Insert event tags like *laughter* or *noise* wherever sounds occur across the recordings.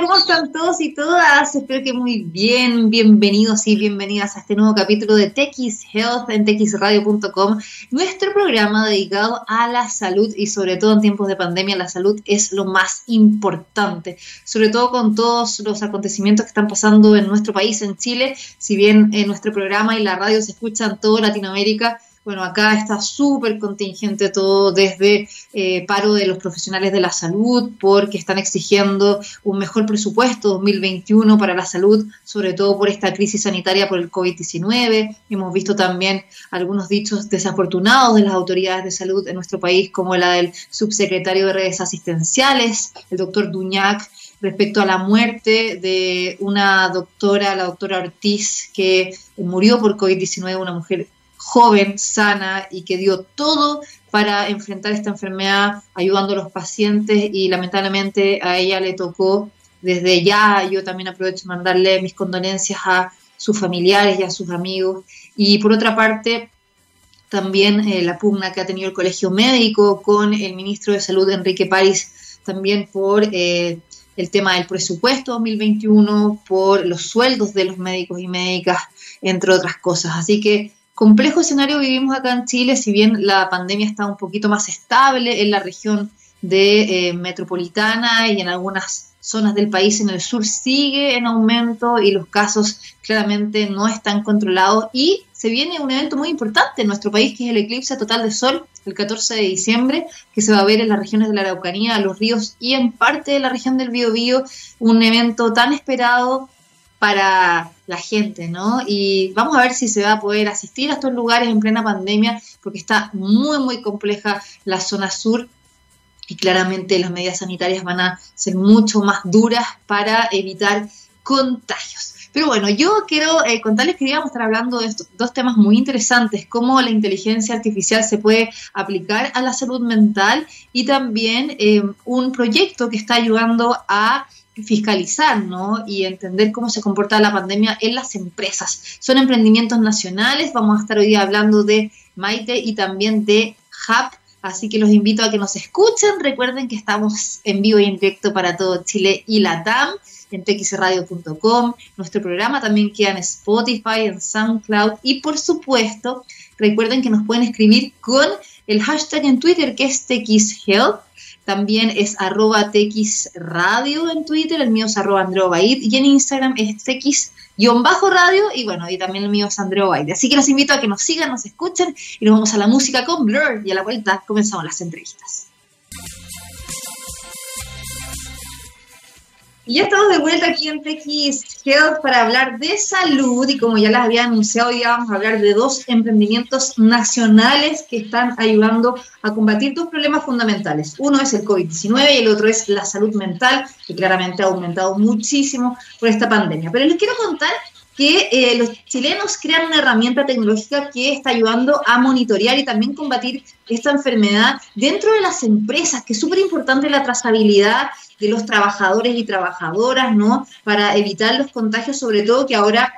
¿cómo están todos y todas? Espero que muy bien, bienvenidos y bienvenidas a este nuevo capítulo de TX Health en texradio.com, nuestro programa dedicado a la salud y sobre todo en tiempos de pandemia la salud es lo más importante, sobre todo con todos los acontecimientos que están pasando en nuestro país, en Chile, si bien en nuestro programa y la radio se escuchan en toda Latinoamérica, bueno, acá está súper contingente todo desde eh, paro de los profesionales de la salud porque están exigiendo un mejor presupuesto 2021 para la salud, sobre todo por esta crisis sanitaria por el COVID-19. Hemos visto también algunos dichos desafortunados de las autoridades de salud en nuestro país, como la del subsecretario de redes asistenciales, el doctor Duñac, respecto a la muerte de una doctora, la doctora Ortiz, que murió por COVID-19, una mujer joven, sana y que dio todo para enfrentar esta enfermedad, ayudando a los pacientes y lamentablemente a ella le tocó desde ya, yo también aprovecho mandarle mis condolencias a sus familiares y a sus amigos. Y por otra parte, también eh, la pugna que ha tenido el Colegio Médico con el ministro de Salud, Enrique París, también por eh, el tema del presupuesto 2021, por los sueldos de los médicos y médicas, entre otras cosas. Así que complejo escenario vivimos acá en Chile, si bien la pandemia está un poquito más estable en la región de eh, metropolitana y en algunas zonas del país en el sur sigue en aumento y los casos claramente no están controlados. Y se viene un evento muy importante en nuestro país que es el eclipse total de sol el 14 de diciembre que se va a ver en las regiones de la Araucanía, los ríos y en parte de la región del Biobío, un evento tan esperado para la gente, ¿no? Y vamos a ver si se va a poder asistir a estos lugares en plena pandemia, porque está muy, muy compleja la zona sur y claramente las medidas sanitarias van a ser mucho más duras para evitar contagios. Pero bueno, yo quiero eh, contarles que íbamos a estar hablando de estos dos temas muy interesantes, cómo la inteligencia artificial se puede aplicar a la salud mental y también eh, un proyecto que está ayudando a fiscalizar ¿no? y entender cómo se comporta la pandemia en las empresas. Son emprendimientos nacionales, vamos a estar hoy hablando de Maite y también de HAP, así que los invito a que nos escuchen. Recuerden que estamos en vivo y en directo para todo Chile y la TAM en txradio.com. Nuestro programa también queda en Spotify, en SoundCloud y por supuesto, recuerden que nos pueden escribir con el hashtag en Twitter que es TXHealth también es arroba Radio en Twitter, el mío es arroba y en Instagram es tx-radio y bueno, y también el mío es Andreo Así que los invito a que nos sigan, nos escuchen y nos vamos a la música con Blur y a la vuelta comenzamos las entrevistas. Y ya estamos de vuelta aquí en TX Health para hablar de salud y como ya les había anunciado, ya vamos a hablar de dos emprendimientos nacionales que están ayudando a combatir dos problemas fundamentales. Uno es el COVID-19 y el otro es la salud mental, que claramente ha aumentado muchísimo por esta pandemia. Pero les quiero contar que eh, los chilenos crean una herramienta tecnológica que está ayudando a monitorear y también combatir esta enfermedad dentro de las empresas, que es súper importante la trazabilidad de los trabajadores y trabajadoras, ¿no? Para evitar los contagios, sobre todo que ahora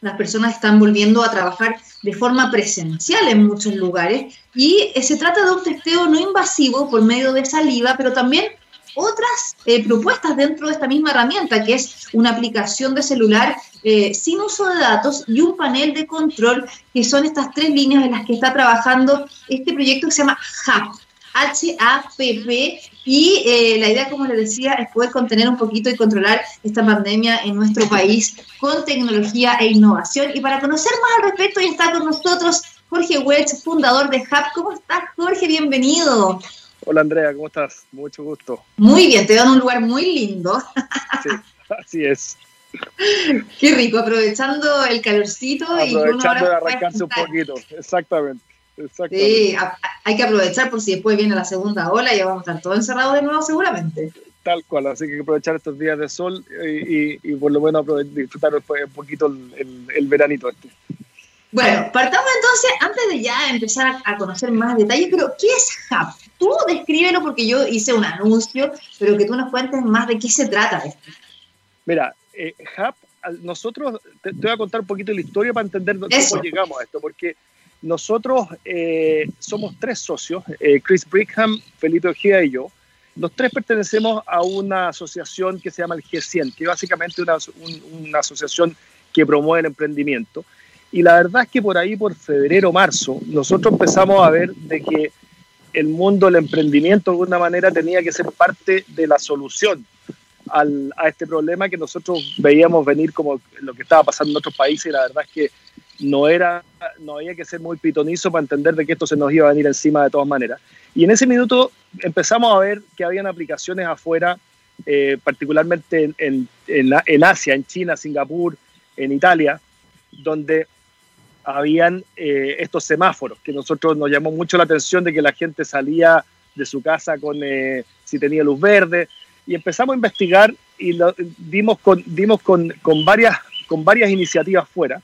las personas están volviendo a trabajar de forma presencial en muchos lugares y eh, se trata de un testeo no invasivo por medio de saliva, pero también otras eh, propuestas dentro de esta misma herramienta, que es una aplicación de celular eh, sin uso de datos y un panel de control, que son estas tres líneas en las que está trabajando este proyecto que se llama HAP. H-A-P-P, y eh, la idea, como les decía, es poder contener un poquito y controlar esta pandemia en nuestro país con tecnología e innovación. Y para conocer más al respecto, ya está con nosotros Jorge Welch, fundador de Hub. ¿Cómo estás, Jorge? Bienvenido. Hola, Andrea, ¿cómo estás? Mucho gusto. Muy bien, te dan un lugar muy lindo. Sí, así es. Qué rico, aprovechando el calorcito y Aprovechando de arrancarse un poquito, exactamente. Sí, hay que aprovechar por si después viene la segunda ola y ya vamos a estar todos encerrados de nuevo seguramente. Tal cual, así que aprovechar estos días de sol y, por lo menos disfrutar un poquito el, el, veranito este. Bueno, partamos entonces, antes de ya empezar a conocer más detalles, pero ¿qué es Hub? Tú descríbelo porque yo hice un anuncio, pero que tú nos cuentes más de qué se trata esto. Mira, eh, Hub, nosotros, te, voy a contar un poquito la historia para entender cómo llegamos a esto, porque nosotros eh, somos tres socios, eh, Chris Brigham, Felipe Ojeda y yo, Los tres pertenecemos a una asociación que se llama el G100, que es básicamente una, una asociación que promueve el emprendimiento. Y la verdad es que por ahí, por febrero, marzo, nosotros empezamos a ver de que el mundo del emprendimiento de alguna manera tenía que ser parte de la solución al, a este problema que nosotros veíamos venir como lo que estaba pasando en otros países y la verdad es que no era no había que ser muy pitonizo para entender de que esto se nos iba a venir encima de todas maneras. Y en ese minuto empezamos a ver que habían aplicaciones afuera, eh, particularmente en, en, en, Asia, en China, Singapur, en Italia, donde habían eh, estos semáforos que nosotros nos llamó mucho la atención de que la gente salía de su casa con eh, si tenía luz verde y empezamos a investigar y dimos con dimos con, con varias con varias iniciativas fuera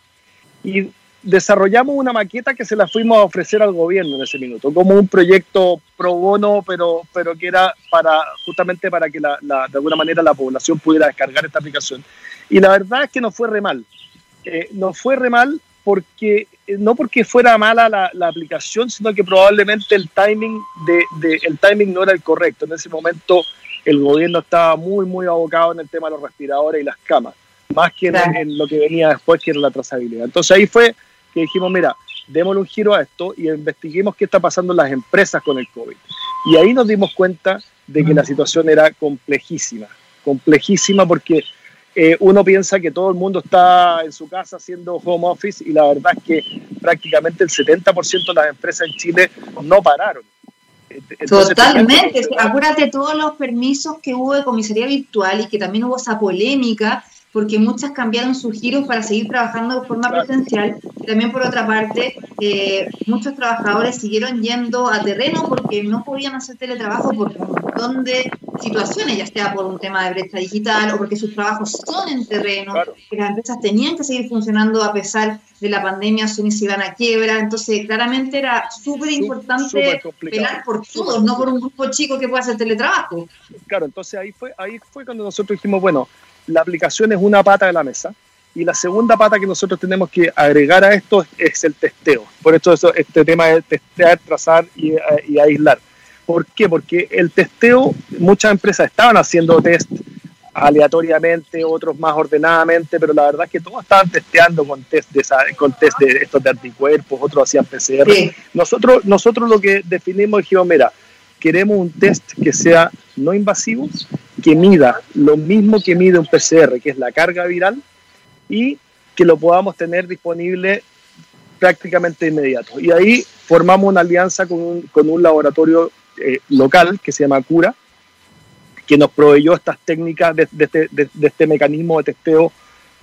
y desarrollamos una maqueta que se la fuimos a ofrecer al gobierno en ese minuto, como un proyecto pro bono, pero, pero que era para justamente para que la, de alguna manera la población pudiera descargar esta aplicación. Y la verdad es que no fue re mal. Eh, no fue re mal porque no porque fuera mala la, la, aplicación, sino que probablemente el timing, de, el timing no era el correcto. En ese momento el gobierno estaba muy, muy abocado en el tema de los respiradores y las camas, más que en, en lo que venía después, que era la trazabilidad. Entonces ahí fue que dijimos, mira, démosle un giro a esto y investiguemos qué está pasando en las empresas con el COVID. Y ahí nos dimos cuenta de que la situación era complejísima, complejísima porque eh, uno piensa que todo el mundo está en su casa haciendo home office y la verdad es que prácticamente el 70% de las empresas en Chile no pararon. Totalmente, acuérdate todos los permisos que hubo de comisaría virtual y que también hubo esa polémica porque muchas cambiaron sus giros para seguir trabajando de forma presencial. También, por otra parte, eh, muchos trabajadores siguieron yendo a terreno porque no podían hacer teletrabajo por un montón de situaciones, ya sea por un tema de brecha digital o porque sus trabajos son en terreno, que las empresas tenían que seguir funcionando a pesar de la pandemia, son y se iban a quiebra. Entonces, claramente era súper importante velar por todos, no por un grupo chico que pueda hacer teletrabajo. Claro, entonces ahí fue, ahí fue cuando nosotros dijimos, bueno, la aplicación es una pata de la mesa. Y la segunda pata que nosotros tenemos que agregar a esto es el testeo. Por esto este tema de testear, trazar y, y, aislar. ¿Por qué? Porque el testeo, muchas empresas estaban haciendo test aleatoriamente, otros más ordenadamente, pero la verdad es que todos estaban testeando con test de, con test de estos de anticuerpos, otros hacían PCR. Nosotros, nosotros lo que definimos dijimos, mira, queremos un test que sea no invasivo, que mida lo mismo que mide un PCR, que es la carga viral, y que lo podamos tener disponible prácticamente inmediato. Y ahí formamos una alianza con un, con un laboratorio eh, local que se llama Cura, que nos proveyó estas técnicas de, de, este, de, de, este mecanismo de testeo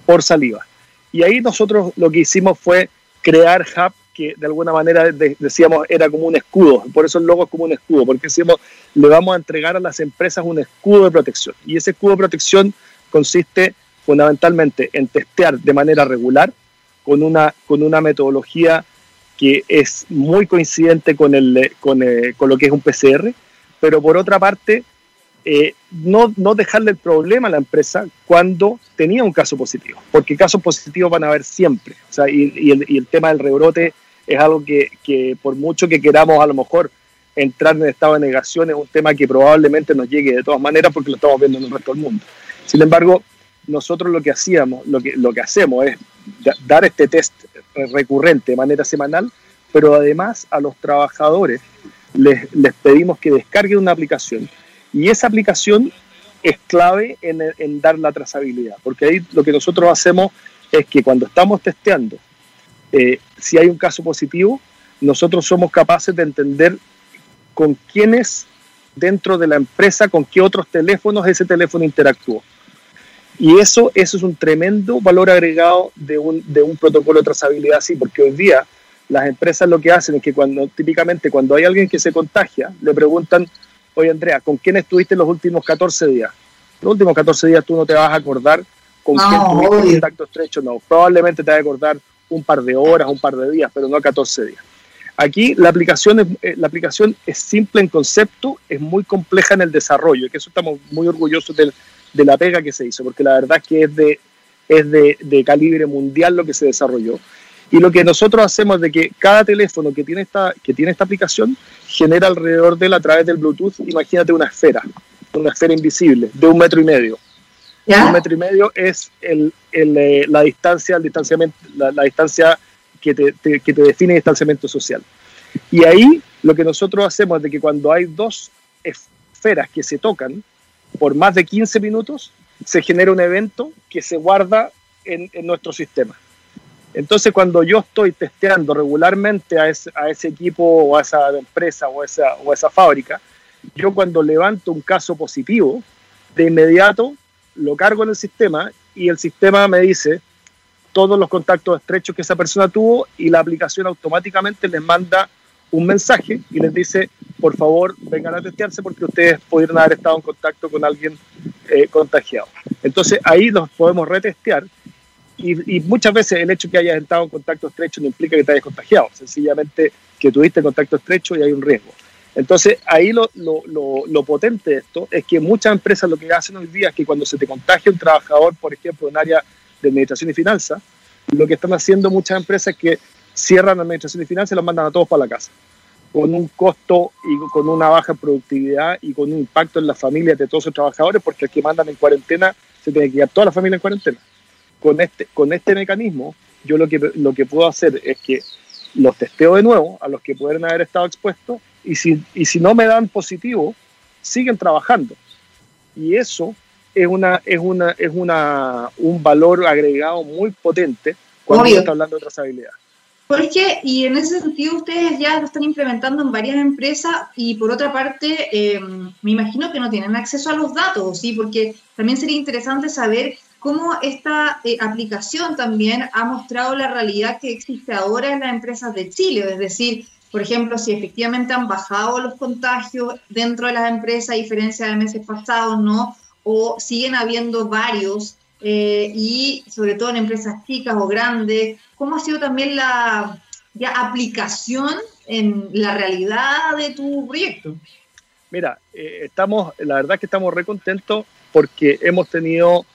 por saliva. Y ahí nosotros lo que hicimos fue crear hub que de alguna manera decíamos era como un escudo, por eso el logo es como un escudo, porque decíamos le vamos a entregar a las empresas un escudo de protección. Y ese escudo de protección consiste fundamentalmente en testear de manera regular con una, con una metodología que es muy coincidente con, el, con, eh, con lo que es un PCR, pero por otra parte eh, no, no dejarle el problema a la empresa cuando tenía un caso positivo, porque casos positivos van a haber siempre. O sea, y, el, y, el, tema del rebrote es algo que, que, por mucho que queramos a lo mejor entrar en estado de negación, es un tema que probablemente nos llegue de todas maneras porque lo estamos viendo en el resto del mundo. Sin embargo, nosotros lo que hacíamos, lo que, lo que hacemos es dar este test recurrente de manera semanal, pero además a los trabajadores les, les pedimos que descarguen una aplicación y esa aplicación es clave en, en, dar la trazabilidad, porque ahí lo que nosotros hacemos es que cuando estamos testeando eh, si hay un caso positivo, nosotros somos capaces de entender con quiénes dentro de la empresa, con qué otros teléfonos ese teléfono interactuó. Y eso, eso es un tremendo valor agregado de un, de un protocolo de trazabilidad así, porque hoy día las empresas lo que hacen es que cuando típicamente cuando hay alguien que se contagia, le preguntan, oye Andrea, ¿con quién estuviste los últimos 14 días? Los últimos 14 días tú no te vas a acordar con no, quién tuviste contacto estrecho, no, probablemente te vas a acordar un par de horas, un par de días, pero no 14 días. Aquí la aplicación, es, eh, la aplicación es simple en concepto, es muy compleja en el desarrollo, y que eso estamos muy orgullosos de, la pega que se hizo, porque la verdad es que es de calibre mundial lo que se desarrolló. Y lo que nosotros hacemos es de que cada teléfono que tiene esta, que tiene esta aplicación genera alrededor de él a través del Bluetooth, imagínate una esfera, una esfera invisible de un metro y medio. Un metro y medio es el, el, eh, la distancia, el distanciamiento, la, distancia que te, que te define distanciamiento social. Y ahí lo que nosotros hacemos es de que cuando hay dos esferas que se tocan por más de 15 minutos, se genera un evento que se guarda en, en nuestro sistema. Entonces, cuando yo estoy testeando regularmente a ese, a ese equipo o a esa empresa o a esa, o esa fábrica, yo cuando levanto un caso positivo, de inmediato lo cargo en el sistema y el sistema me dice todos los contactos estrechos que esa persona tuvo y la aplicación automáticamente les manda un mensaje y les dice, por favor, vengan a testearse porque ustedes pudieron haber estado en contacto con alguien eh, contagiado. Entonces ahí los podemos retestear y, muchas veces el hecho que hayas estado en contacto estrecho no implica que te hayas contagiado, sencillamente que tuviste contacto estrecho y hay un riesgo. Entonces, ahí lo, lo, lo, potente de esto es que muchas empresas lo que hacen hoy día es que cuando se te contagia un trabajador, por ejemplo, en área de administración y finanzas, lo que están haciendo muchas empresas es que cierran administración y finanzas y los mandan a todos para la casa, con un costo y con una baja productividad y con un impacto en las familias de todos esos trabajadores, porque el que mandan en cuarentena se tiene que quedar toda la familia en cuarentena. Con este, con este mecanismo, yo lo que, lo que puedo hacer es que los testeo de nuevo a los que pueden haber estado expuestos y si, y si no me dan positivo, siguen trabajando. Y eso es, una, es, una, es una, un valor agregado muy potente cuando se está hablando de trazabilidad. Porque, y en ese sentido, ustedes ya lo están implementando en varias empresas y por otra parte, eh, me imagino que no tienen acceso a los datos, ¿sí? Porque también sería interesante saber cómo esta eh, aplicación también ha mostrado la realidad que existe ahora en las empresas de Chile, es decir, por ejemplo, si efectivamente han bajado los contagios dentro de las empresas a diferencia de meses pasados, ¿no? O siguen habiendo varios, eh, y sobre todo en empresas chicas o grandes, ¿cómo ha sido también la aplicación en la realidad de tu proyecto? Mira, eh, estamos, la verdad es que estamos re contentos porque hemos tenido,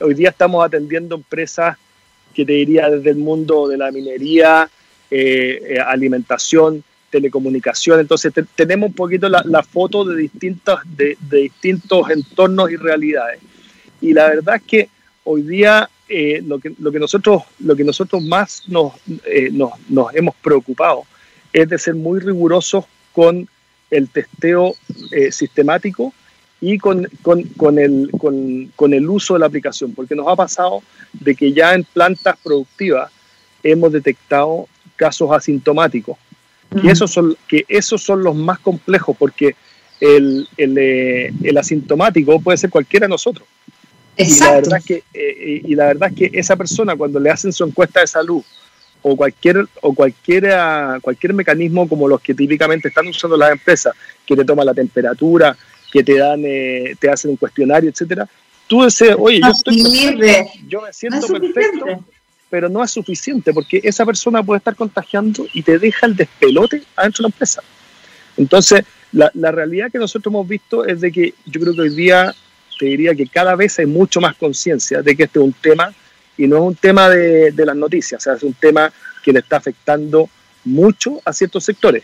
hoy día estamos atendiendo empresas que te diría desde el mundo de la minería, eh, alimentación, telecomunicación. Entonces tenemos un poquito la, foto de, distintas, de, distintos entornos y realidades. Y la verdad es que hoy día eh, lo, que, lo, que nosotros, lo que nosotros más nos, eh, nos, nos, hemos preocupado es de ser muy rigurosos con el testeo eh, sistemático y con, con, con, el, con, el uso de la aplicación, porque nos ha pasado de que ya en plantas productivas hemos detectado casos asintomáticos y esos son, que esos son los más complejos porque el, el, eh, el asintomático puede ser cualquiera de nosotros. Exacto. Y la, verdad es que, eh, y la verdad es que esa persona cuando le hacen su encuesta de salud o cualquier, o cualquiera, cualquier mecanismo como los que típicamente están usando las empresas, que te toman la temperatura, que te dan, eh, te hacen un cuestionario, etcétera, tú dices, oye, yo, estoy yo me siento perfecto, pero no es suficiente porque esa persona puede estar contagiando y te deja el despelote adentro de la empresa. Entonces, la, la, realidad que nosotros hemos visto es de que yo creo que hoy día te diría que cada vez hay mucho más conciencia de que este es un tema y no es un tema de, de las noticias, o sea, es un tema que le está afectando mucho a ciertos sectores.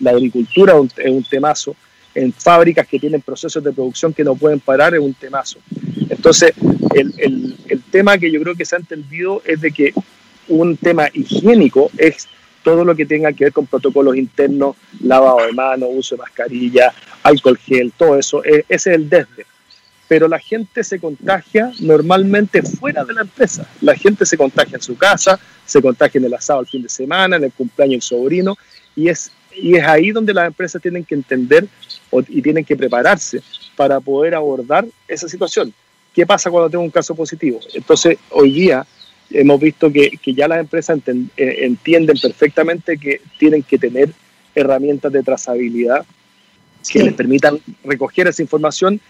La, agricultura es un, es un temazo, en fábricas que tienen procesos de producción que no pueden parar es un temazo. Entonces, el, el, tema que yo creo que se ha entendido es de que un tema higiénico es todo lo que tenga que ver con protocolos internos, lavado de manos, uso de mascarilla, alcohol gel, todo eso, ese es el desde. Pero la gente se contagia normalmente fuera de la empresa. La gente se contagia en su casa, se contagia en el asado el fin de semana, en el cumpleaños del sobrino, y es, y es ahí donde las empresas tienen que entender y tienen que prepararse para poder abordar esa situación. ¿Qué pasa cuando tengo un caso positivo? Entonces, hoy día hemos visto que, que ya las empresas eh, entienden perfectamente que tienen que tener herramientas de trazabilidad que les permitan recoger esa información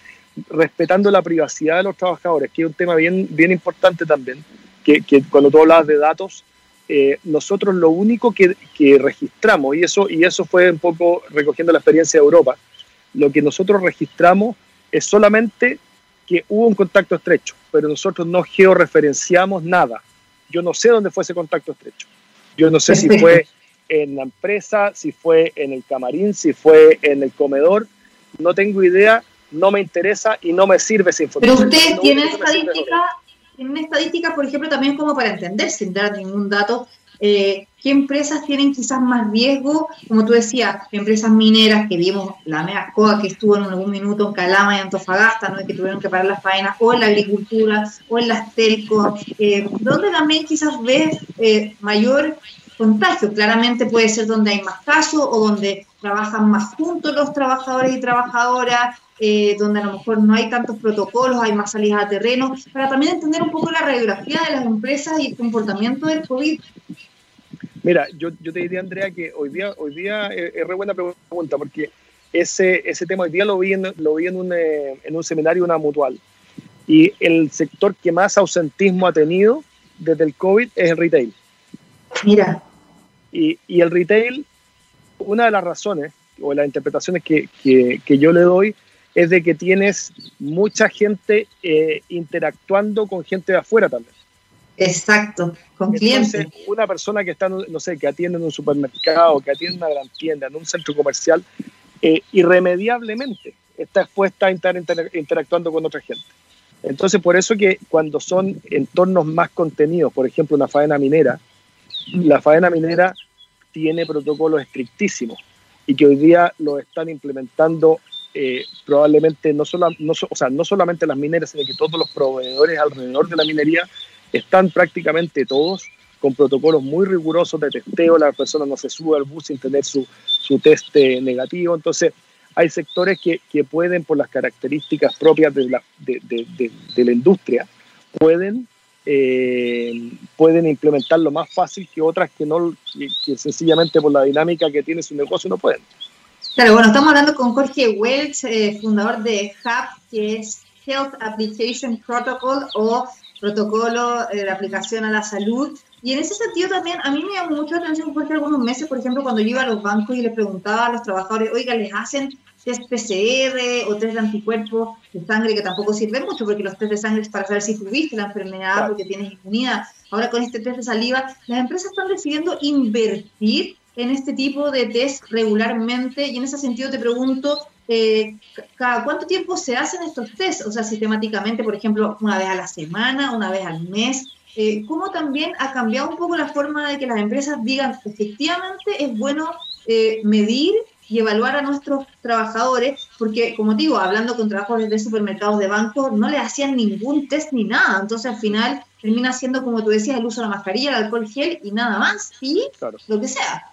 respetando la privacidad de los trabajadores, que es un tema bien, bien importante también, que, que cuando tú hablas de datos, eh, nosotros lo único que, que, registramos, y eso, y eso fue un poco recogiendo la experiencia de Europa, lo que nosotros registramos es solamente que hubo un contacto estrecho, pero nosotros no georreferenciamos nada. Yo no sé dónde fue ese contacto estrecho. Yo no sé si fue en la empresa, si fue en el camarín, si fue en el comedor, no tengo idea, no me interesa y no me sirve esa información. Pero ustedes tienen estadística, tienen estadística, por ejemplo, también como para entender, sin dar ningún dato, eh, qué empresas tienen quizás más riesgo, como tú decías, empresas mineras que vimos, la Meascoa que estuvo en algún minuto en Calama y Antofagasta, ¿no? que tuvieron que parar las faenas, o en la agricultura, o en las telcos, eh, donde también quizás ves eh, mayor contagio. Claramente puede ser donde hay más casos o donde trabajan más juntos los trabajadores y trabajadoras, eh, donde a lo mejor no hay tantos protocolos, hay más salidas a terreno, para también entender un poco la radiografía de las empresas y el comportamiento del COVID Mira, yo, yo te diría, Andrea, que hoy día, hoy día es, re buena pregunta, porque ese, ese tema hoy día lo vi en, lo vi en, un, eh, en un seminario, una mutual. Y el sector que más ausentismo ha tenido desde el COVID es el retail. Mira. Y, y el retail, una de las razones o las interpretaciones que, que, que yo le doy es de que tienes mucha gente eh, interactuando con gente de afuera también. Exacto, con clientes. Una persona que está, no sé, que atiende en un supermercado, que atiende en una gran tienda, en un centro comercial, eh, irremediablemente está expuesta a estar interactuando con otra gente. Entonces, por eso que cuando son entornos más contenidos, por ejemplo, una faena minera, la faena minera tiene protocolos estrictísimos y que hoy día lo están implementando eh, probablemente no, solo, no, o sea, no solamente las mineras, sino que todos los proveedores alrededor de la minería están prácticamente todos con protocolos muy rigurosos de testeo, la persona no se sube al bus sin tener su, su test negativo, entonces hay sectores que, que, pueden, por las características propias de la, de, de, de, la industria, pueden, eh, pueden implementarlo más fácil que otras que, no, que, sencillamente por la dinámica que tiene su negocio no pueden. Claro, bueno, estamos hablando con Jorge Welch, eh, fundador de HUB, que es Health Application Protocol o protocolo de aplicación a la salud. Y en ese sentido también a mí me llamó mucho la atención porque algunos meses, por ejemplo, cuando yo iba a los bancos y les preguntaba a los trabajadores, oiga, ¿les hacen test PCR o test de anticuerpos de sangre que tampoco sirven mucho porque los test de sangre es para saber si tuviste la enfermedad porque tienes inmunidad? Ahora con este test de saliva, las empresas están decidiendo invertir en este tipo de test regularmente y en ese sentido te pregunto, eh, ¿cada cuánto tiempo se hacen estos test? O sea, sistemáticamente, por ejemplo, una vez a la semana, una vez al mes. Eh, ¿Cómo también ha cambiado un poco la forma de que las empresas digan, efectivamente es bueno eh, medir y evaluar a nuestros trabajadores? Porque, como digo, hablando con trabajadores de supermercados, de bancos, no le hacían ningún test ni nada. Entonces, al final, termina siendo, como tú decías, el uso de la mascarilla, el alcohol gel y nada más, y lo que sea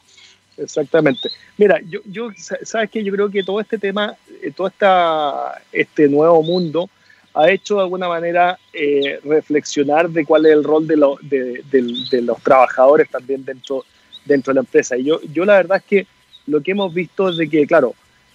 exactamente. Mira, yo, yo sabes que yo creo que todo este tema, eh, todo esta, este nuevo mundo ha hecho de alguna manera eh, reflexionar de cuál es el rol de, de, los trabajadores también dentro, dentro de la empresa. Y yo, yo la verdad es que lo que hemos visto es de que, claro,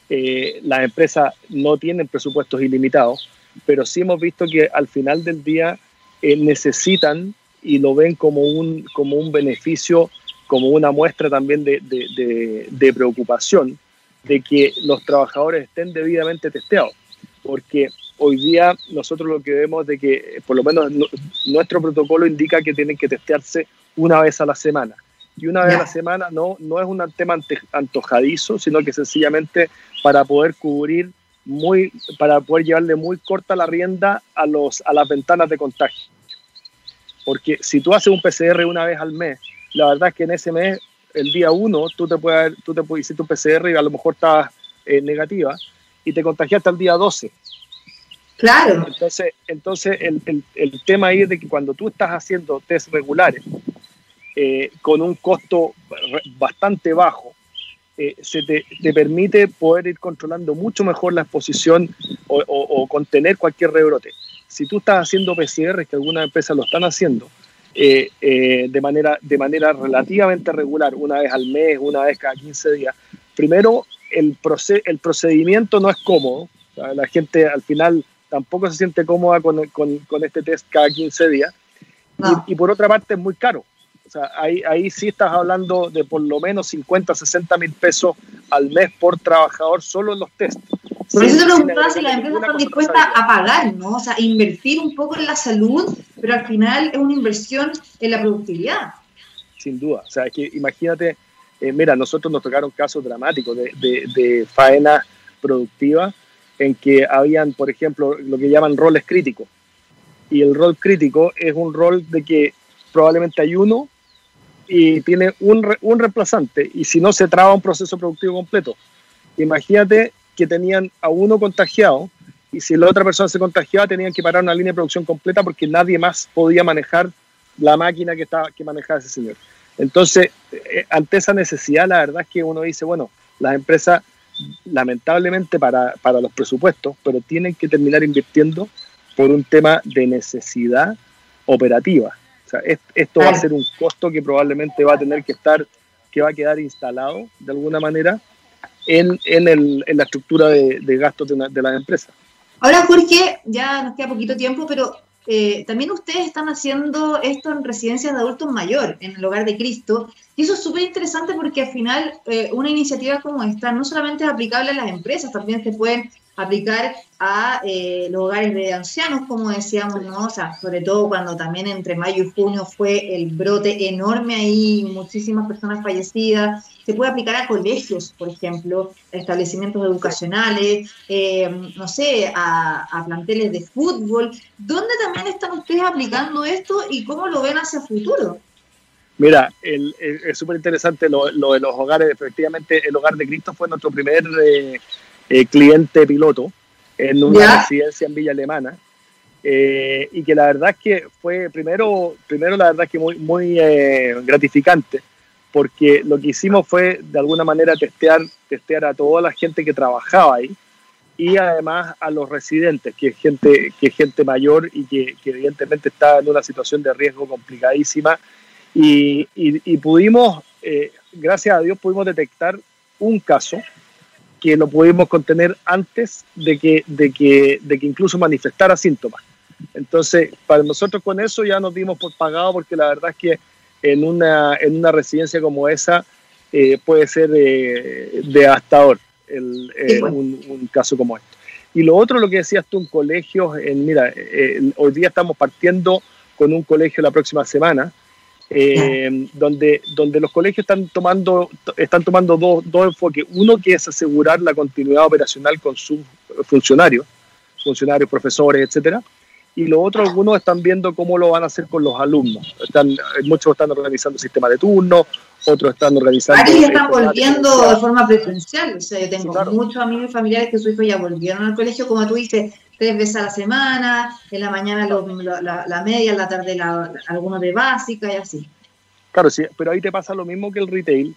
eh, las empresas no tienen presupuestos ilimitados, pero sí hemos visto que al final del día necesitan y lo ven como un, como un beneficio como una muestra también de, de, preocupación de que los trabajadores estén debidamente testeados, porque hoy día nosotros lo que vemos de que por lo menos nuestro protocolo indica que tienen que testearse una vez a la semana. Y una vez a la semana no, no es un tema antojadizo, sino que sencillamente para poder cubrir muy, para poder llevarle muy corta la rienda a, los, a las ventanas de contagio. Porque si tú haces un PCR una vez al mes la verdad es que en ese mes, el día 1, tú te puedes, tú te puedes tu PCR y a lo mejor estabas eh, negativa y te contagiaste al día 12. Claro. Entonces, entonces el, el, el, tema ahí es de que cuando tú estás haciendo test regulares eh, con un costo bastante bajo, eh, se te, te, permite poder ir controlando mucho mejor la exposición o, o, o, contener cualquier rebrote. Si tú estás haciendo PCR, que algunas empresas lo están haciendo, eh, eh, de, manera, de manera relativamente regular, una vez al mes, una vez cada 15 días. Primero, el, el procedimiento no es cómodo, la gente al final tampoco se siente cómoda con, con, con este test cada 15 días, y, y, por otra parte es muy caro. O sea, ahí, ahí sí estás hablando de por lo menos 50, 60 mil pesos al mes por trabajador solo en los test. Por eso te preguntaba si las empresas están dispuestas a pagar, ¿no? O sea, invertir un poco en la salud, pero al final es una inversión en la productividad. sin duda. O sea, es que imagínate, eh, mira, nosotros nos tocaron casos dramáticos de, de, de faena productiva en que habían, por ejemplo, lo que llaman roles críticos. Y el rol crítico es un rol de que probablemente hay uno y tiene un, un reemplazante, y si no, se traba un proceso productivo completo. Imagínate que tenían a uno contagiado y si la otra persona se contagiaba tenían que parar una línea de producción completa porque nadie más podía manejar la máquina que, estaba, que manejaba ese señor. Entonces, eh, ante esa necesidad, la verdad es que uno dice, bueno, las empresas lamentablemente para, para los presupuestos, pero tienen que terminar invirtiendo por un tema de necesidad operativa. O sea, esto va a ser un costo que probablemente va a tener que estar, que va a quedar instalado de alguna manera en, en, el, en la estructura de, gastos de, una, de las empresas. Ahora, Jorge, ya nos queda poquito tiempo, pero eh, también ustedes están haciendo esto en residencias de adultos mayores, en el hogar de Cristo, y eso es súper interesante porque al final eh, una iniciativa como esta no solamente es aplicable a las empresas, también se pueden aplicar a eh, los hogares de ancianos, como decíamos, ¿no? O sea, sobre todo cuando también entre mayo y junio fue el brote enorme ahí, muchísimas personas fallecidas. Se puede aplicar a colegios, por ejemplo, a establecimientos educacionales, eh, no sé, a, a, planteles de fútbol. ¿Dónde también están ustedes aplicando esto y cómo lo ven hacia el futuro? Mira, el, el, es súper interesante lo, lo, de los hogares. Efectivamente, el hogar de Cristo fue nuestro primer eh, eh, cliente piloto en una ¿Ya? residencia en Villa Alemana. Eh, y que la verdad es que fue primero, primero la verdad es que muy, muy eh, gratificante, porque lo que hicimos fue de alguna manera testear, testear a toda la gente que trabajaba ahí y además a los residentes, que es gente, que es gente mayor y que, que evidentemente está en una situación de riesgo complicadísima. Y, y, y pudimos, eh, gracias a Dios, pudimos detectar un caso que lo pudimos contener antes de que, de que, de que incluso manifestara síntomas. Entonces, para nosotros con eso ya nos dimos por pagado porque la verdad es que en una, en una residencia como esa eh, puede ser eh, devastador el, eh, un, un, caso como este. Y lo otro, lo que decías tú, un colegio, en, mira, hoy día estamos partiendo con un colegio la próxima semana, donde, donde los colegios están tomando, están tomando dos, dos enfoques. Uno que es asegurar la continuidad operacional con sus funcionarios, funcionarios, profesores, etcétera. Y lo otro, algunos están viendo cómo lo van a hacer con los alumnos. Están, muchos están organizando sistemas de turno, otros están organizando. Varios están volviendo de forma presencial. O sea, yo tengo sí, claro. muchos amigos y familiares que sus hijos ya volvieron al colegio, como tú dices, tres veces a la semana, en la mañana la, la, media, en la tarde la, algunos de básica y así. Claro, sí, pero ahí te pasa lo mismo que el retail,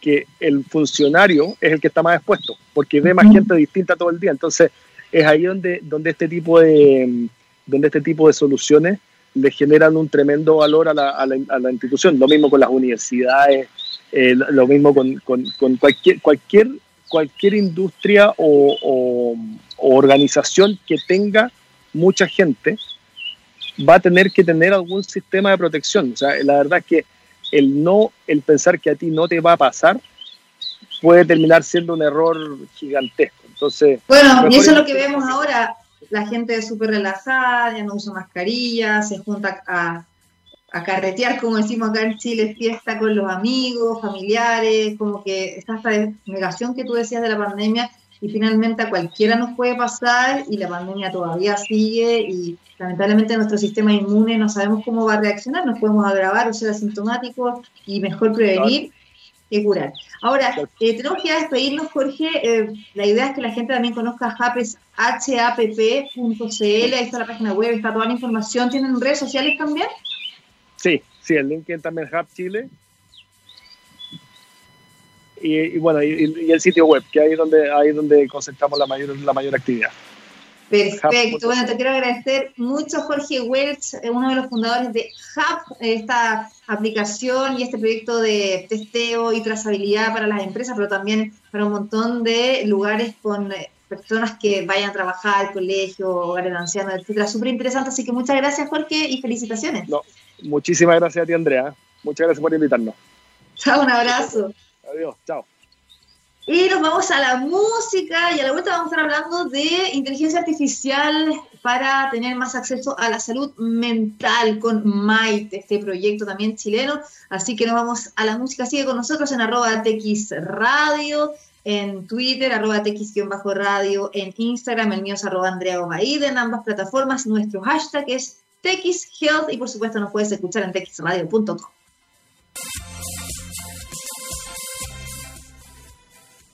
que el funcionario es el que está más expuesto, porque ve más gente distinta todo el día. Entonces, es ahí donde, donde este tipo de donde este tipo de soluciones le generan un tremendo valor a la, a la, a la institución. Lo mismo con las universidades, eh, lo mismo con, con, con, cualquier, cualquier, cualquier industria o, o, o, organización que tenga mucha gente, va a tener que tener algún sistema de protección. O sea, la verdad es que el no, el pensar que a ti no te va a pasar, puede terminar siendo un error gigantesco. Entonces, bueno, y eso es lo que vemos ahora la gente es súper relajada, ya no usa mascarilla, se junta a, a, carretear, como decimos acá en Chile, fiesta con los amigos, familiares, como que está esta negación que tú decías de la pandemia y finalmente a cualquiera nos puede pasar y la pandemia todavía sigue y lamentablemente nuestro sistema inmune no sabemos cómo va a reaccionar, nos podemos agravar o ser asintomáticos y mejor prevenir que curar. Ahora, eh, tenemos que ya despedirnos, Jorge. Eh, la idea es que la gente también conozca HAPES, happ.cl, ahí está la página web, está toda la información. ¿Tienen redes sociales también? Sí, sí, el link también Hub Chile. Y, y bueno, y, y, el sitio web, que ahí es donde, ahí es donde concentramos la mayor, la mayor actividad. Perfecto. Bueno, te quiero agradecer mucho, Jorge Welch, uno de los fundadores de Hub, esta aplicación y este proyecto de testeo y trazabilidad para las empresas, pero también para un montón de lugares con eh, personas que vayan a trabajar, colegio, hogares de ancianos, etcétera. Súper interesante. Así que muchas gracias, Jorge, y felicitaciones. No, muchísimas gracias a ti, Andrea. Muchas gracias por invitarnos. Chao, un abrazo. Adiós, chao. Y nos vamos a la música y a la vuelta vamos a estar hablando de inteligencia artificial para tener más acceso a la salud mental con Maite, este proyecto también chileno. Así que nos vamos a la música. Sigue con nosotros en arroba TX Radio, en Twitter, arroba TX-radio, en Instagram, el mío es arroba Andrea en ambas plataformas. Nuestro hashtag es TXHealth y por supuesto nos puedes escuchar en txradio.com.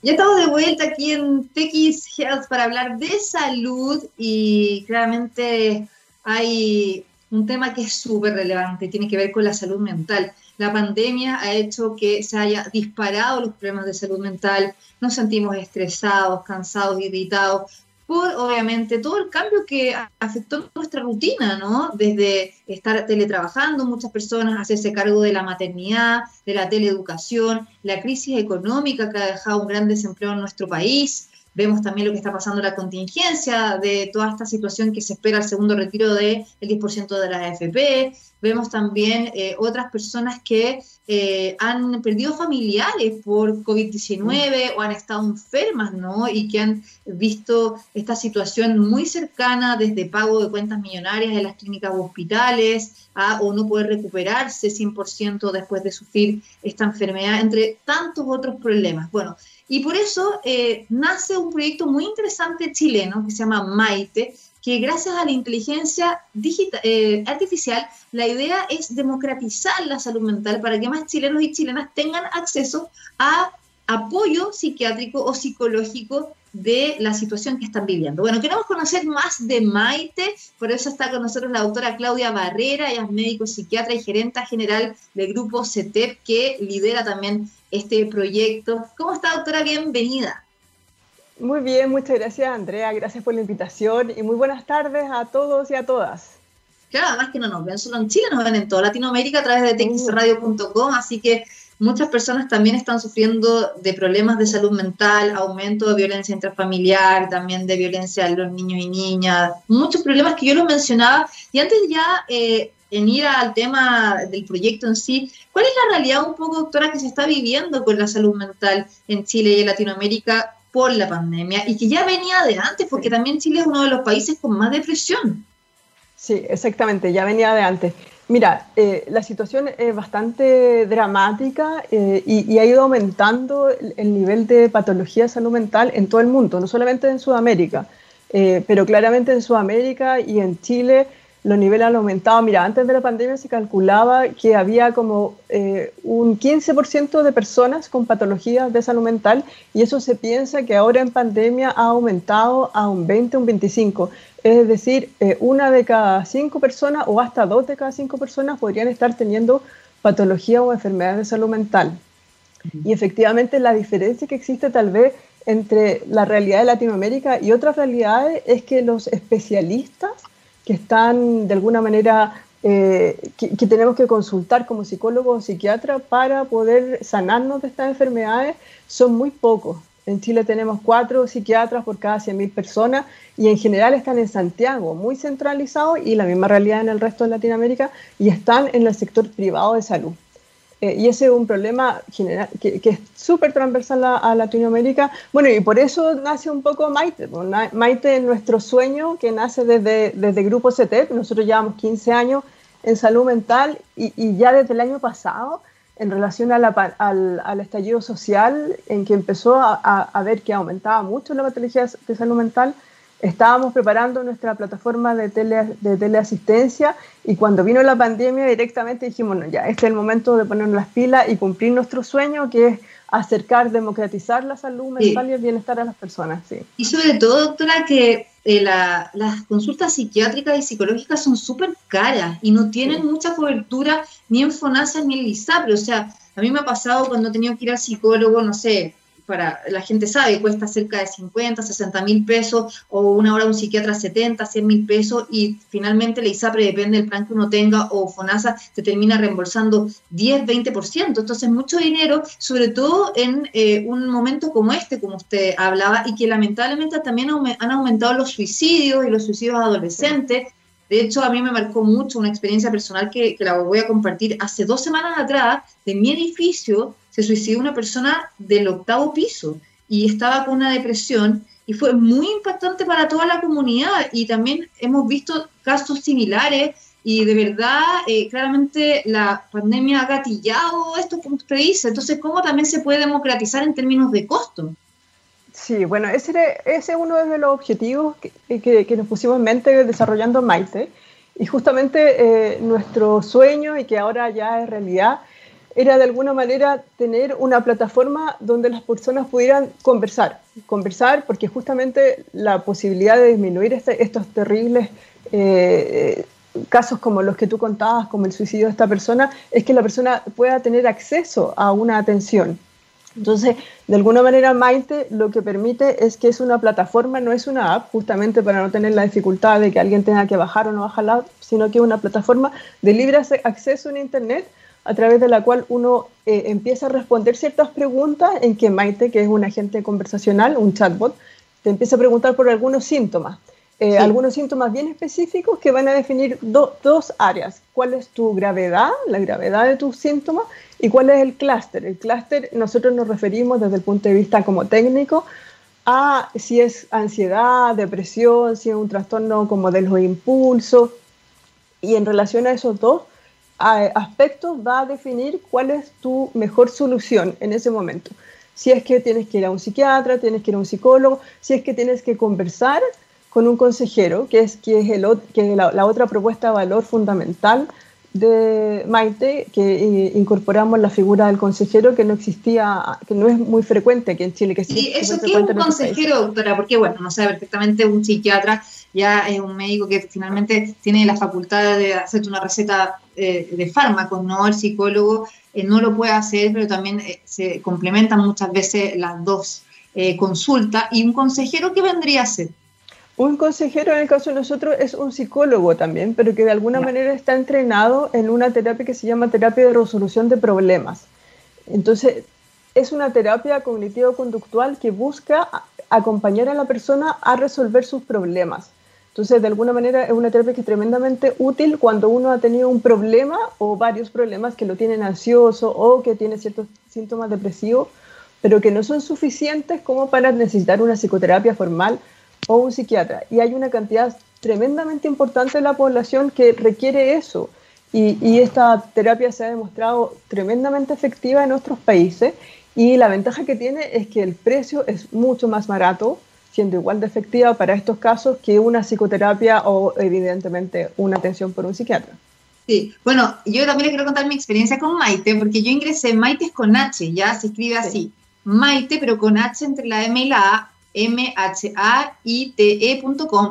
Ya estamos de vuelta aquí en TX Health para hablar de salud y claramente hay un tema que es súper relevante, tiene que ver con la salud mental. La pandemia ha hecho que se haya disparado los problemas de salud mental, nos sentimos estresados, cansados, irritados, por obviamente todo el cambio que afectó nuestra rutina, ¿no? Desde estar teletrabajando, muchas personas hacerse cargo de la maternidad, de la teleeducación, la crisis económica que ha dejado un gran desempleo en nuestro país. Vemos también lo que está pasando la contingencia de toda esta situación que se espera el segundo retiro del 10% de la AFP. Vemos también eh, otras personas que eh, han perdido familiares por COVID-19 o han estado enfermas, ¿no? Y que han visto esta situación muy cercana desde pago de cuentas millonarias en las clínicas o hospitales a o no poder recuperarse 100% después de sufrir esta enfermedad, entre tantos otros problemas. Bueno, y por eso eh, nace un proyecto muy interesante chileno que se llama Maite, que gracias a la inteligencia digital, eh, artificial, la idea es democratizar la salud mental para que más chilenos y chilenas tengan acceso a apoyo psiquiátrico o psicológico de la situación que están viviendo. Bueno, queremos conocer más de Maite, por eso está con nosotros la doctora Claudia Barrera, ella es médico psiquiatra y gerenta general del grupo CETEP, que lidera también este proyecto. ¿Cómo está, doctora? Bienvenida. Muy bien, muchas gracias Andrea, gracias por la invitación y muy buenas tardes a todos y a todas. Claro, además que no nos ven solo en Chile, nos ven en toda Latinoamérica a través de txradio.com, así que muchas personas también están sufriendo de problemas de salud mental, aumento de violencia intrafamiliar, también de violencia de los niños y niñas, muchos problemas que yo los mencionaba. Y antes ya eh, en ir al tema del proyecto en sí, ¿cuál es la realidad un poco, doctora, que se está viviendo con la salud mental en Chile y en Latinoamérica por la pandemia y que ya venía de antes, porque también Chile es uno de los países con más depresión. Sí, exactamente, ya venía de antes. Mira, eh, la situación es bastante dramática eh, y, ha ido aumentando el, nivel de patología de salud mental en todo el mundo, no solamente en Sudamérica, eh, pero claramente en Sudamérica y en Chile los niveles han aumentado. Mira, antes de la pandemia se calculaba que había como eh, un 15% de personas con patologías de salud mental y eso se piensa que ahora en pandemia ha aumentado a un 20, un 25. Es decir, eh, una de cada cinco personas o hasta dos de cada cinco personas podrían estar teniendo patología o enfermedades de salud mental. Y efectivamente la diferencia que existe tal vez entre la realidad de Latinoamérica y otras realidades es que los especialistas que están de alguna manera, eh, que, tenemos que consultar como psicólogos o psiquiatra para poder sanarnos de estas enfermedades, son muy pocos. En Chile tenemos cuatro psiquiatras por cada 100.000 personas y en general están en Santiago, muy centralizados y la misma realidad en el resto de Latinoamérica y están en el sector privado de salud. Eh, y ese es un problema general, que, es súper transversal a, Latinoamérica. Bueno, y por eso nace un poco Maite. Maite es nuestro sueño que nace desde, desde Grupo CETEP. Nosotros llevamos 15 años en salud mental y, y ya desde el año pasado, en relación a al, al, estallido social, en que empezó a, a, ver que aumentaba mucho la patología de salud mental, estábamos preparando nuestra plataforma de, tele, de teleasistencia y cuando vino la pandemia directamente dijimos, no, ya, este es el momento de ponernos las pilas y cumplir nuestro sueño, que es acercar, democratizar la salud mental y el bienestar a las personas. Sí. Y sobre todo, doctora, que eh, las consultas psiquiátricas y psicológicas son súper caras y no tienen mucha cobertura ni en FONASA ni en LISAPRE. O sea, a mí me ha pasado cuando he tenido que ir al psicólogo, no sé, para la gente sabe, cuesta cerca de 50, 60 mil pesos, o una hora un psiquiatra 70, 100 mil pesos, y finalmente la ISAPRE, depende del plan que uno tenga, o FONASA, te termina reembolsando 10, 20%. Entonces, mucho dinero, sobre todo en eh, un momento como este, como usted hablaba, y que lamentablemente también han aumentado los suicidios y los suicidios adolescentes. De hecho, a mí me marcó mucho una experiencia personal que, que la voy a compartir. Hace dos semanas atrás, de mi edificio, se suicidó una persona del octavo piso y estaba con una depresión y fue muy impactante para toda la comunidad y también hemos visto casos similares y de verdad, eh, claramente la pandemia ha gatillado esto, como usted dice. Entonces, ¿cómo también se puede democratizar en términos de costo? Sí, bueno, ese, es uno de los objetivos que, que, nos pusimos en mente desarrollando Maite. Y justamente eh, nuestro sueño, y que ahora ya es realidad, era de alguna manera tener una plataforma donde las personas pudieran conversar. Conversar porque justamente la posibilidad de disminuir este, estos terribles eh, casos como los que tú contabas, como el suicidio de esta persona, es que la persona pueda tener acceso a una atención. Entonces, de alguna manera, Maite lo que permite es que es una plataforma, no es una app, justamente para no tener la dificultad de que alguien tenga que bajar o no bajar la app, sino que es una plataforma de libre acceso en Internet a través de la cual uno eh, empieza a responder ciertas preguntas en que Maite, que es un agente conversacional, un chatbot, te empieza a preguntar por algunos síntomas. Eh, algunos síntomas bien específicos que van a definir dos áreas. ¿Cuál es tu gravedad, la gravedad de tus síntomas? ¿Y cuál es el clúster? El clúster nosotros nos referimos desde el punto de vista como técnico a si es ansiedad, depresión, si es un trastorno como de los impulsos. Y en relación a esos dos aspectos va a definir cuál es tu mejor solución en ese momento. Si es que tienes que ir a un psiquiatra, tienes que ir a un psicólogo, si es que tienes que conversar con un consejero, que es, que es, el, que la, otra propuesta de valor fundamental de Maite, que eh, incorporamos la figura del consejero que no existía, que no es muy frecuente aquí en Chile. Que sí, eso que es un consejero, doctora, porque bueno, no sabe perfectamente un psiquiatra, ya es un médico que finalmente tiene la facultad de hacerte una receta eh, de fármacos, ¿no? El psicólogo eh, no lo puede hacer, pero también se complementan muchas veces las dos consultas. ¿Y un consejero qué vendría a ser? Un consejero en el caso de nosotros es un psicólogo también, pero que de alguna manera está entrenado en una terapia que se llama terapia de resolución de problemas. Entonces, es una terapia cognitivo-conductual que busca acompañar a la persona a resolver sus problemas. Entonces, de alguna manera es una terapia que es tremendamente útil cuando uno ha tenido un problema o varios problemas que lo tienen ansioso o que tiene ciertos síntomas depresivos, pero que no son suficientes como para necesitar una psicoterapia formal o un psiquiatra. Y hay una cantidad tremendamente importante de la población que requiere eso. Y, esta terapia se ha demostrado tremendamente efectiva en otros países. Y la ventaja que tiene es que el precio es mucho más barato, siendo igual de efectiva para estos casos que una psicoterapia o evidentemente una atención por un psiquiatra. Sí, bueno, yo también le quiero contar mi experiencia con Maite, porque yo ingresé, Maite es con H, ya se escribe así, Maite, pero con H entre la M y la A, M-H-A-I-T-E.com,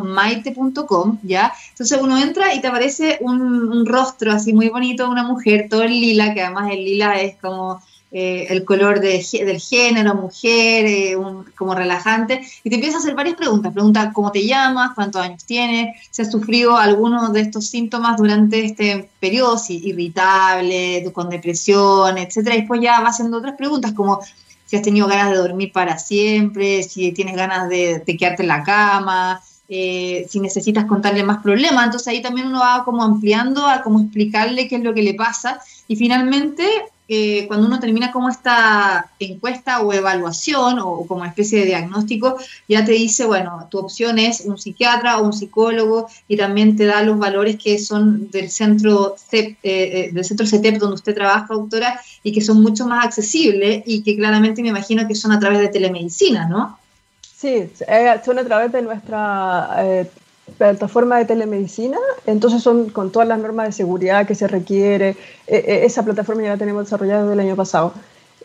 maite.com, ¿ya? Entonces uno entra y te aparece un, rostro así muy bonito, una mujer, todo en lila, que además el lila es como eh, el color del género, mujer, eh, como relajante, y te empieza a hacer varias preguntas. Pregunta cómo te llamas, cuántos años tienes, si has sufrido alguno de estos síntomas durante este periodo, si irritable, con depresión, etcétera. Y después ya va haciendo otras preguntas como si has tenido ganas de dormir para siempre, si tienes ganas de, quedarte en la cama, eh, si necesitas contarle más problemas. Entonces ahí también uno va como ampliando a cómo explicarle qué es lo que le pasa y finalmente eh, cuando uno termina como esta encuesta o evaluación o, como especie de diagnóstico, ya te dice, bueno, tu opción es un psiquiatra o un psicólogo y también te da los valores que son del centro, CEP, eh, del centro CETEP donde usted trabaja, doctora, y que son mucho más accesibles y que claramente me imagino que son a través de telemedicina, ¿no? Sí, son a través de nuestra plataforma de telemedicina, entonces son con todas las normas de seguridad que se requiere. Eh, eh, esa plataforma ya la tenemos desarrollada desde el año pasado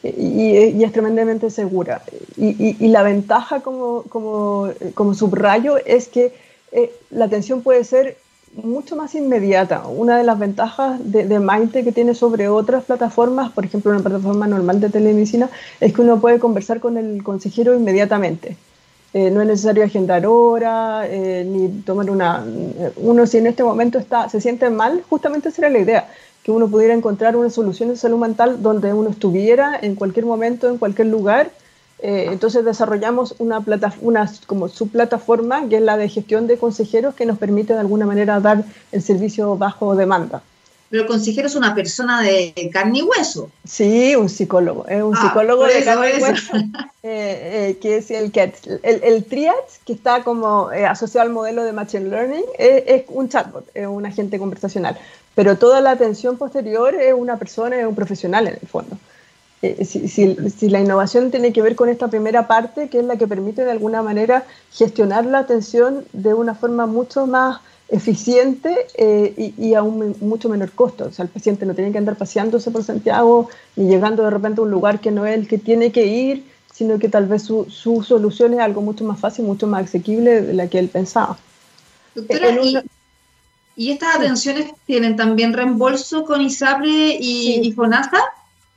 y, es tremendamente segura. Y, la ventaja como, como, como, subrayo es que eh, la atención puede ser mucho más inmediata. Una de las ventajas de, de que tiene sobre otras plataformas, por ejemplo, una plataforma normal de telemedicina, es que uno puede conversar con el consejero inmediatamente. Eh, no es necesario agendar hora, eh, ni tomar una... Eh, uno si en este momento está, se siente mal, justamente esa era la idea, que uno pudiera encontrar una solución de salud mental donde uno estuviera en cualquier momento, en cualquier lugar. entonces desarrollamos una, plata, una como su plataforma, que es la de gestión de consejeros, que nos permite de alguna manera dar el servicio bajo demanda. Pero el consejero es una persona de carne y hueso. Sí, un psicólogo. Es un ah, psicólogo de carne y hueso. *laughs* Eh, eh, que es el que el, el triad, que está como eh, asociado al modelo de Machine Learning, es, un chatbot, es un agente conversacional. Pero toda la atención posterior es una persona, es un profesional en el fondo. Si, si, si, la innovación tiene que ver con esta primera parte, que es la que permite de alguna manera gestionar la atención de una forma mucho más eficiente eh, y, a un mucho menor costo. O sea, el paciente no tiene que andar paseándose por Santiago ni llegando de repente a un lugar que no es el que tiene que ir, sino que tal vez su, solución es algo mucho más fácil, mucho más asequible de la que él pensaba. Doctora, y, estas atenciones tienen también reembolso con ISAPRE y, FONASA?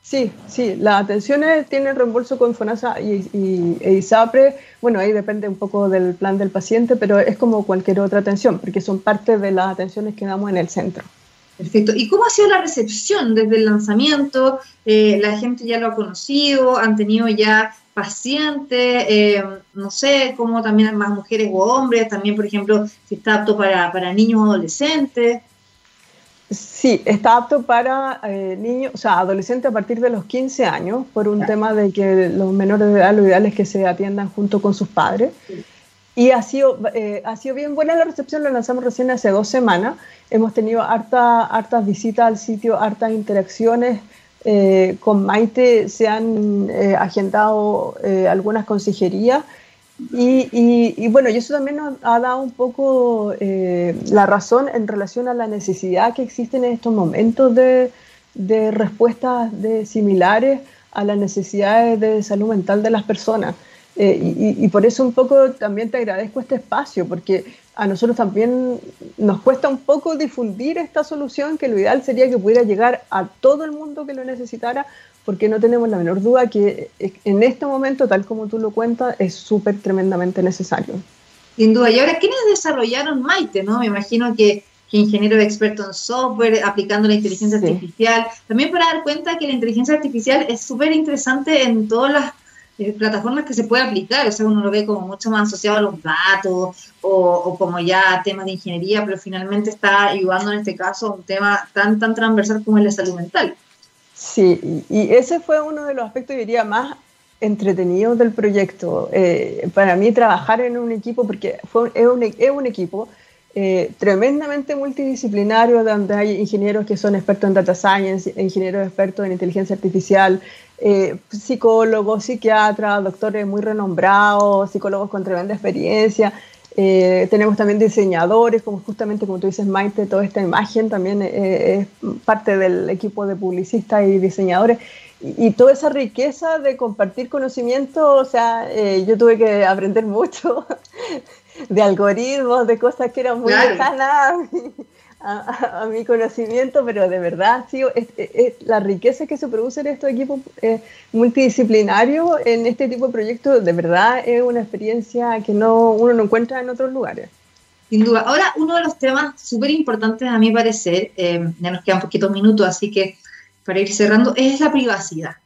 Sí, sí, las atenciones tienen reembolso con FONASA y, y, e ISAPRE. Bueno, ahí depende un poco del plan del paciente, pero es como cualquier otra atención, porque son parte de las atenciones que damos en el centro. Perfecto. ¿Y cómo ha sido la recepción desde el lanzamiento? Eh, ¿La gente ya lo ha conocido? ¿Han tenido ya pacientes? Eh, no sé, cómo también más mujeres o hombres, también, por ejemplo, si está apto para, para niños o adolescentes. Sí, está apto para eh, niños, o sea, adolescentes a partir de los 15 años, por un tema de que los menores de edad lo ideal es que se atiendan junto con sus padres. Y ha sido, eh, ha sido bien buena la recepción, lo lanzamos recién hace dos semanas. Hemos tenido harta, hartas visitas al sitio, hartas interacciones. Eh, con Maite se han agendado algunas consejerías y, bueno, y eso también nos ha dado un poco eh, la razón en relación a la necesidad que existen en estos momentos de, respuestas de similares a las necesidades de salud mental de las personas. Eh, y, por eso un poco también te agradezco este espacio, porque a nosotros también nos cuesta un poco difundir esta solución, que lo ideal sería que pudiera llegar a todo el mundo que lo necesitara, porque no tenemos la menor duda que en este momento, tal como tú lo cuentas, es súper tremendamente necesario. Sin duda. Y ahora, ¿quiénes desarrollaron Maite? ¿no? Me imagino que, que ingenieros expertos en software, aplicando la inteligencia artificial. También para dar cuenta que la inteligencia artificial es súper interesante en todas las eh, plataformas que se puede aplicar. O sea, uno lo ve como mucho más asociado a los datos o, o, como ya temas de ingeniería, pero finalmente está ayudando en este caso a un tema tan, tan transversal como es la salud mental. Sí, y ese fue uno de los aspectos, diría, más entretenidos del proyecto. Eh, para mí trabajar en un equipo, porque fue, es, un, es un equipo eh, tremendamente multidisciplinario, donde hay ingenieros que son expertos en data science, ingenieros expertos en inteligencia artificial, eh, psicólogos, psiquiatras, doctores muy renombrados, psicólogos con tremenda experiencia. Eh, tenemos también diseñadores, como justamente como tú dices, Maite, toda esta imagen también eh, es parte del equipo de publicistas y diseñadores. Y, toda esa riqueza de compartir conocimiento, o sea, eh, yo tuve que aprender mucho *laughs* de algoritmos, de cosas que eran muy lejanas a, mi conocimiento, pero de verdad, sí, es, la riqueza que se produce en estos equipos eh, multidisciplinarios en este tipo de proyectos, de verdad es una experiencia que no, uno no encuentra en otros lugares. Sin duda. Ahora, uno de los temas súper importantes a mi parecer, eh, ya nos quedan poquitos minutos, así que para ir cerrando, es la privacidad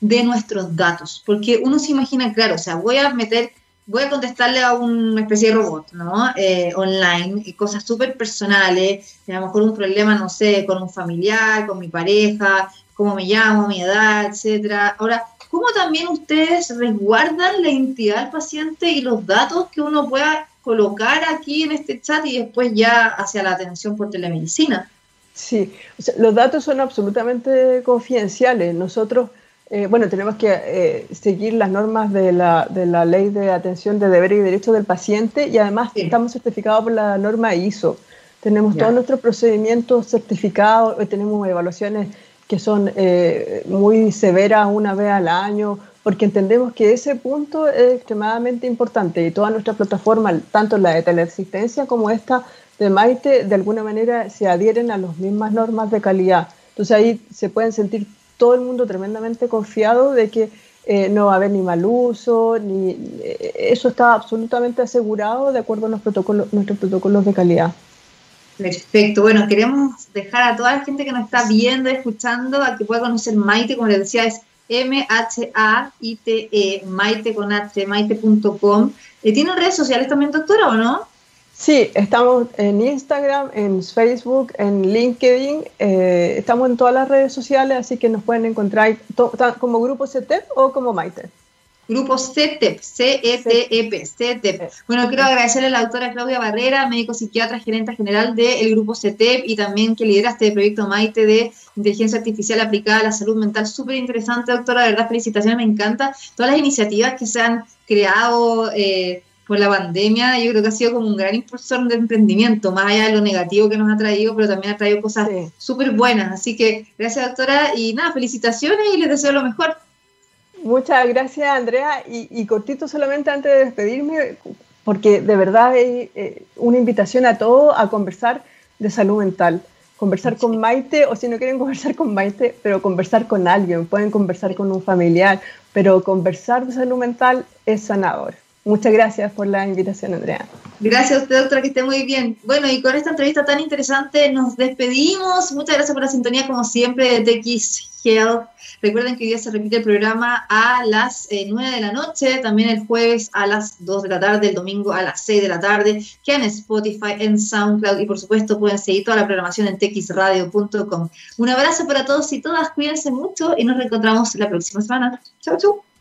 de nuestros datos, porque uno se imagina, claro, o sea, voy a meter voy a contestarle a una especie de robot, ¿no? Eh, online, cosas súper personales, a lo mejor un problema, no sé, con un familiar, con mi pareja, cómo me llamo, mi edad, etcétera. Ahora, ¿cómo también ustedes resguardan la identidad del paciente y los datos que uno pueda colocar aquí en este chat y después ya hacia la atención por telemedicina? Sí, los datos son absolutamente confidenciales. Nosotros eh, bueno, tenemos que eh, seguir las normas de la, de la, ley de atención de deberes y derechos del paciente y además estamos certificados por la norma ISO. Tenemos todos nuestros procedimientos certificados, eh, tenemos evaluaciones que son muy severas una vez al año, porque entendemos que ese punto es extremadamente importante y toda nuestra plataforma, tanto la de teleasistencia como esta de Maite, de alguna manera se adhieren a las mismas normas de calidad. Entonces ahí se pueden sentir todo el mundo tremendamente confiado de que eh, no va a haber ni mal uso, ni eh, eso está absolutamente asegurado de acuerdo a los protocolos, nuestros protocolos de calidad. Perfecto. Bueno, queremos dejar a toda la gente que nos está viendo, escuchando, a que pueda conocer Maite, como les decía, es M-H-A-I-T-E, Maite con H, maite.com. ¿Tienen redes sociales también, doctora, o no? Sí, estamos en Instagram, en Facebook, en LinkedIn, eh, estamos en todas las redes sociales, así que nos pueden encontrar como Grupo CETEP o como Maite. Grupo CETEP, C-E-T-E-P, CETEP. Bueno, quiero agradecerle a la doctora Claudia Barrera, médico psiquiatra, gerente general del Grupo CETEP y también que lidera este proyecto Maite de inteligencia artificial aplicada a la salud mental. Súper interesante, doctora, de verdad, felicitaciones, me encanta. Todas las iniciativas que se han creado. Eh, por la pandemia, yo creo que ha sido como un gran impulsor de emprendimiento, más allá de lo negativo que nos ha traído, pero también ha traído cosas súper buenas. Así que gracias, doctora, y nada, felicitaciones y les deseo lo mejor. Muchas gracias, Andrea. Y, cortito solamente antes de despedirme, porque de verdad es eh, una invitación a todos a conversar de salud mental. Conversar con Maite, o si no quieren conversar con Maite, pero conversar con alguien, pueden conversar con un familiar, pero conversar de salud mental es sanador. Muchas gracias por la invitación, Andrea. Gracias a usted, doctora, que esté muy bien. Bueno, y con esta entrevista tan interesante nos despedimos. Muchas gracias por la sintonía, como siempre, de TX Health. Recuerden que hoy día se repite el programa a las 9 eh, de la noche, también el jueves a las 2 de la tarde, el domingo a las 6 de la tarde, que en Spotify, en SoundCloud y por supuesto pueden seguir toda la programación en txradio.com. Un abrazo para todos y todas, cuídense mucho y nos reencontramos la próxima semana. Chau, chau.